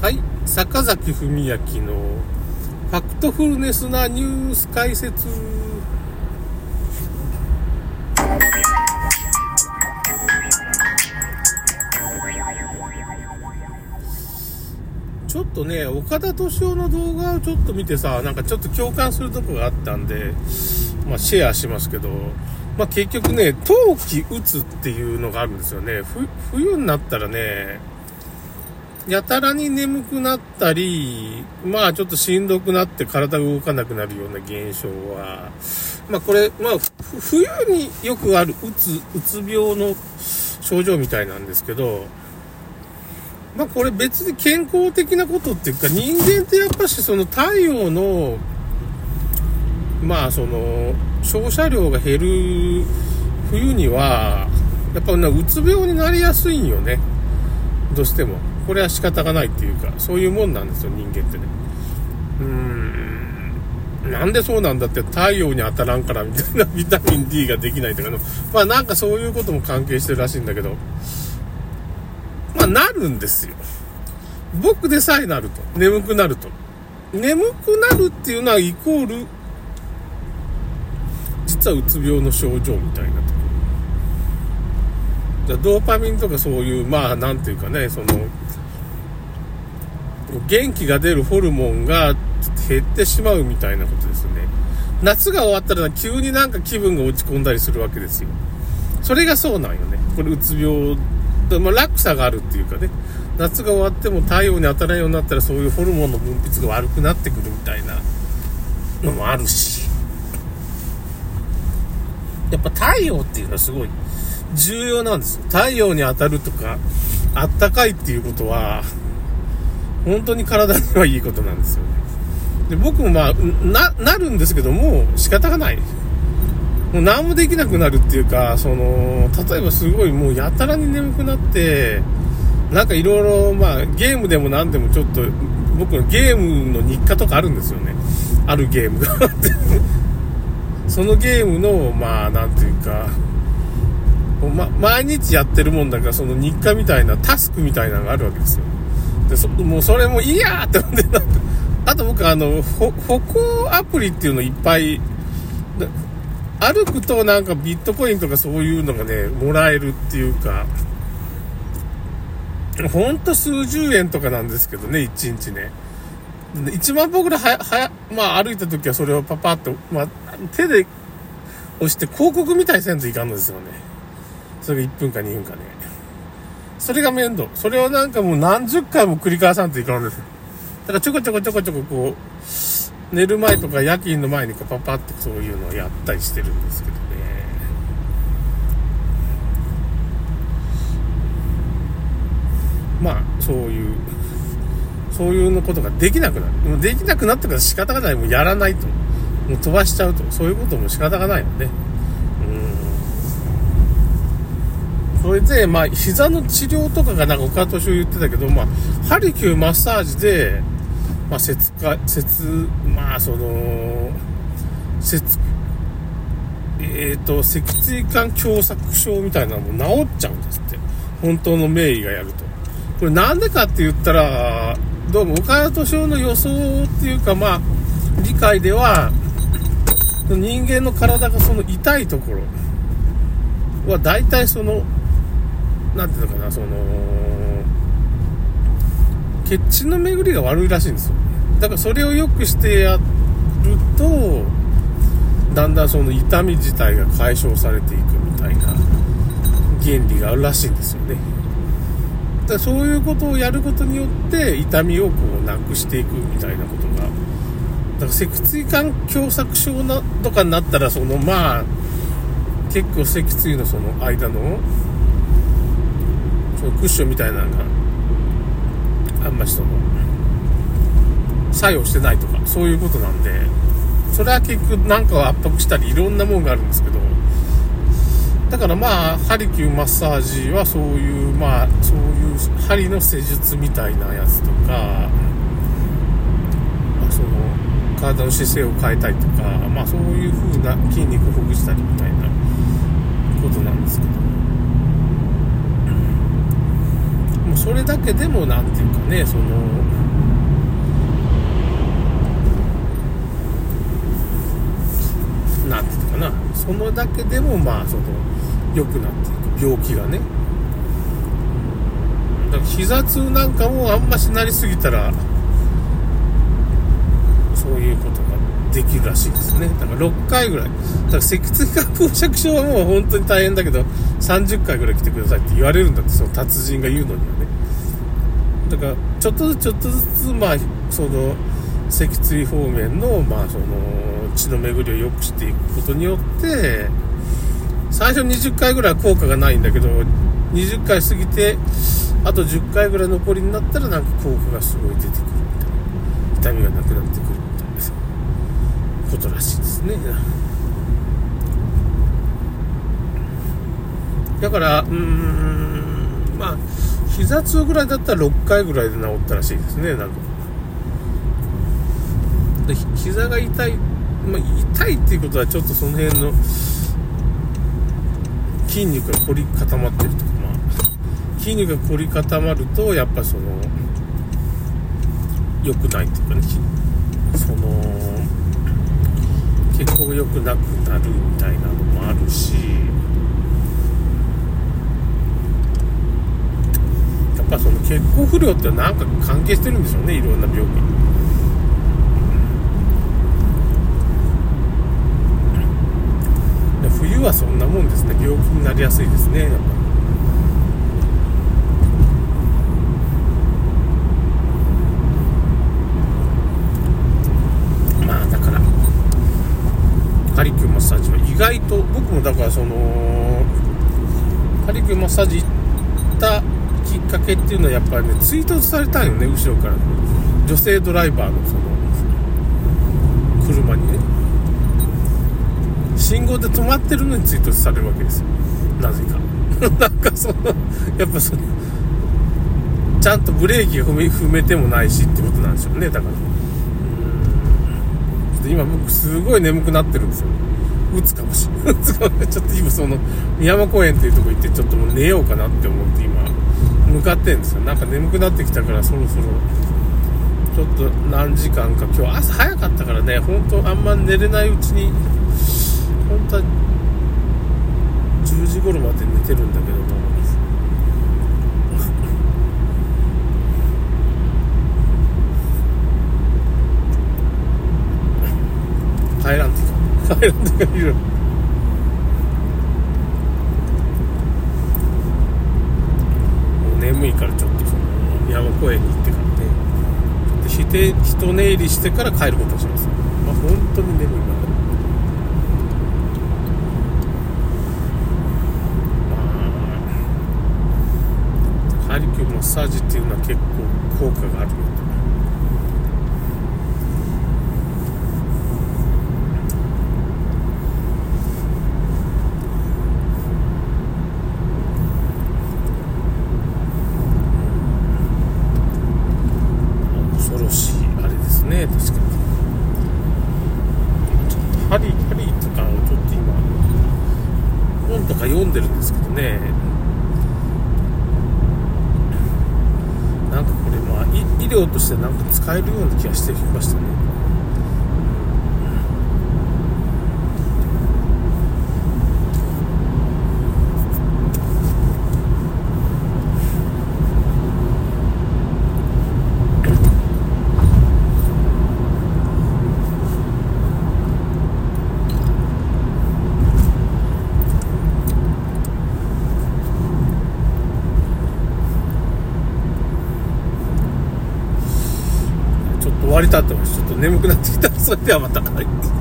はい、坂崎文明のファクトフルネスなニュース解説。ちょっとね、岡田敏夫の動画をちょっと見てさ、なんかちょっと共感するとこがあったんで、まあシェアしますけど、まあ結局ね、冬季打つっていうのがあるんですよね。冬になったらね、やたらに眠くなったり、まあちょっとしんどくなって体が動かなくなるような現象は、まあこれ、まあ冬によくあるうつ、うつ病の症状みたいなんですけど、まあこれ別に健康的なことっていうか人間ってやっぱしその太陽の、まあその照射量が減る冬には、やっぱうつ病になりやすいんよね。どうしても。これは仕方がないっていうか、そういうもんなんですよ、人間ってね。うーん。なんでそうなんだって太陽に当たらんからみたいな ビタミン D ができないとかの、まあなんかそういうことも関係してるらしいんだけど、まあなるんですよ。僕でさえなると。眠くなると。眠くなるっていうのはイコール、実はうつ病の症状みたいなところ。ドーパミンとかそういう、まあなんていうかね、その、元気が出るホルモンが減ってしまうみたいなことですね。夏が終わったら急になんか気分が落ち込んだりするわけですよ。それがそうなんよね。これうつ病で、まあ、落差があるっていうかね。夏が終わっても太陽に当たらないようになったらそういうホルモンの分泌が悪くなってくるみたいなのもあるし。やっぱ太陽っていうのはすごい重要なんですよ。太陽に当たるとか、あったかいっていうことは、本当に体にはいいことなんですよね。で僕もまあ、な、なるんですけども、仕方がない。もう何もできなくなるっていうか、その、例えばすごいもうやたらに眠くなって、なんかいろいろ、まあ、ゲームでも何でもちょっと、僕のゲームの日課とかあるんですよね。あるゲームが。そのゲームの、まあ、なんていうか、ま、毎日やってるもんだから、その日課みたいな、タスクみたいなのがあるわけですよ。で、そもうそれもいいやーって思って、あと僕あの、歩行アプリっていうのいっぱい、歩くとなんかビットコインとかそういうのがね、もらえるっていうか、ほんと数十円とかなんですけどね、1日ね。1万歩ぐらいはや、まあ歩いた時はそれをパパッと、まあ手で押して広告みたいにせんといかんのですよね。それが1分か2分かね。それが面倒。それをなんかもう何十回も繰り返さんといかんです。だからちょこちょこちょこちょここう、寝る前とか夜勤の前にこうパパってそういうのをやったりしてるんですけどね。まあ、そういう、そういうのことができなくなる。もうできなくなったから仕方がない。もうやらないと。もう飛ばしちゃうと。そういうことも仕方がないのね。うん。それで、まあ、膝の治療とかがなんか岡田敏夫言ってたけど、まあ、ハリキューマッサージで、まあ、節か、節、まあ、その、節、えっ、ー、と、脊椎管狭窄症みたいなのも治っちゃうんですって。本当の名医がやると。これなんでかって言ったら、どうも岡田敏夫の予想っていうか、まあ、理解では、人間の体がその痛いところは大体その、なんていうのかな、その、血血の巡りが悪いらしいんですよ。だからそれを良くしてやると、だんだんその痛み自体が解消されていくみたいな原理があるらしいんですよね。だからそういうことをやることによって痛みをこうなくしていくみたいなことが。だから脊椎管狭窄症なとかになったら、そのまあ、結構脊椎のその間の、そのクッションみたいなのが、あんまりその、作用してないとか、そういうことなんで、それは結局なんかを圧迫したりいろんなもんがあるんですけど、だからまあ、ハリキューマッサージはそういう、まあ、そういう針の施術みたいなやつとか、その、体の姿勢を変えたりとか、まあそういう風な筋肉をほぐしたりみたいなことなんですけど、もうそれだけでもなんていうかねそのなんていうかな。そのだけでもまあその良くなっていく。病気がね。だから膝痛なんかもあんましなりすぎたらそういうことができるらしいですね。だから6回ぐらい。だから脊椎管硬尺症はもう本当に大変だけど30回ぐらい来てくださいって言われるんだってその達人が言うのにはね。だからちょっとずつちょっとずつまあその脊椎方面のまあその血の巡りを良くしていくことによって最初20回ぐらい効果がないんだけど20回過ぎてあと10回ぐらい残りになったらなんか効果がすごい出てくるみたいな。痛みがなくなってくるみたいなことらしいですね。だからうーんまあ膝痛ぐらいだったら6回ぐらいで治ったらしいですねなんか。で膝が痛い、まあ、痛いっていうことはちょっとその辺の筋肉が凝り固まってるとか、まあ、筋肉が凝り固まるとやっぱその良くないっていうかねその血行が良くなくなるみたいなのもあるしやっぱその血行不良ってなんか関係してるんでしょうねいろんな病気。に。冬はそんなもんですね。病気になりやすいですねやっぱ。まあだからカリキューマッサージは意外と僕もだからそのカリキューマッサージ行ったかけっていうのはやっぱりね追突されたんよね後ろから。女性ドライバーのその車にね。信号で止まってるのに追突されるわけですよ。なぜか。なんかそのやっぱそのちゃんとブレーキが踏め踏めてもないしってことなんでしょうね。だから。うん。今僕すごい眠くなってるんですよ。打つかもしれない。ちょっと今その宮山公園っていうとこ行ってちょっともう寝ようかなって思って今。向かってんですよ。なんか眠くなってきたからそろそろ。ちょっと何時間か。今日朝早かったからね。本当あんま寝れないうちに本当は10時頃まで寝てるんだけども。帰らんてか帰らんてかいるもう眠いからちょっとその山公園に行ってからねひて一寝入りしてから帰ることにします。まあ本当に眠い。まだハリキューマッサージっていうのは結構効果があるみたい恐ろしいあれですね確かにちょっとハリハリとかをちょっと今本とか読んでるんですけどねなんかこれまあ業としてなんか使えるような気がしてきましたねちょっと終わりたってますちょっと眠くなってきたそれではまた。はい